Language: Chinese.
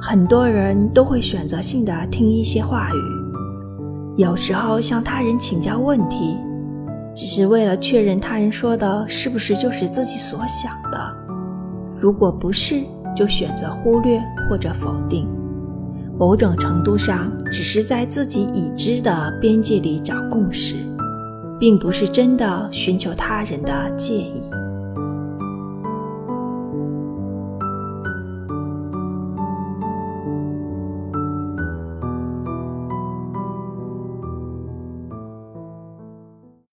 很多人都会选择性的听一些话语，有时候向他人请教问题，只是为了确认他人说的是不是就是自己所想的。如果不是，就选择忽略或者否定。某种程度上只是在自己已知的边界里找共识，并不是真的寻求他人的建议。